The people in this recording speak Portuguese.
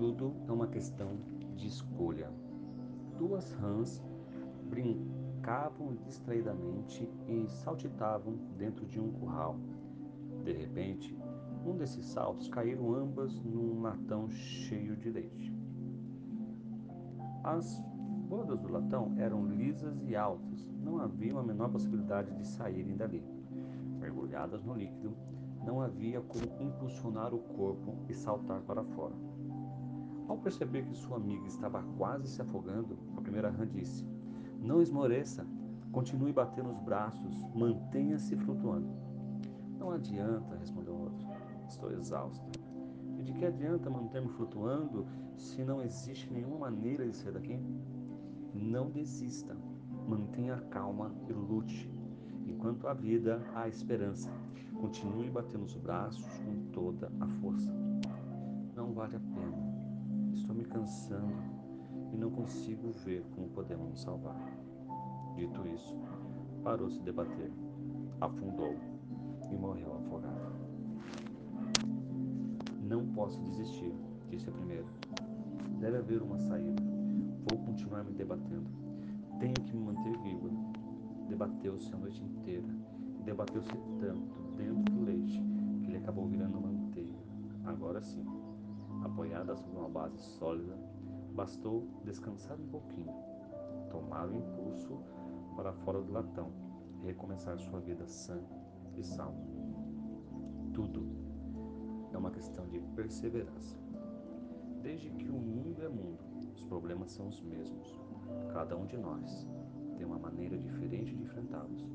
Tudo é uma questão de escolha. Duas rãs brincavam distraidamente e saltitavam dentro de um curral. De repente, um desses saltos caíram ambas num latão cheio de leite. As bordas do latão eram lisas e altas, não havia a menor possibilidade de saírem dali. Mergulhadas no líquido, não havia como impulsionar o corpo e saltar para fora. Ao perceber que sua amiga estava quase se afogando, a primeira rã disse: Não esmoreça, continue batendo os braços, mantenha-se flutuando. Não adianta, respondeu o outro. Estou exausta. E de que adianta manter-me flutuando se não existe nenhuma maneira de sair daqui? Não desista. Mantenha calma e lute. Enquanto há vida, há esperança. Continue batendo os braços com toda a força. Não vale a pena. Estou me cansando e não consigo ver como podemos nos salvar. Dito isso, parou se debater, afundou e morreu afogado. Não posso desistir, disse a primeira. Deve haver uma saída. Vou continuar me debatendo. Tenho que me manter viva. Debateu-se a noite inteira. Debateu-se tanto dentro do leite apoiada sobre uma base sólida, bastou descansar um pouquinho, tomar o impulso para fora do latão e recomeçar sua vida sã e salva. Tudo é uma questão de perseverança. Desde que o mundo é mundo, os problemas são os mesmos. Cada um de nós tem uma maneira diferente de enfrentá-los,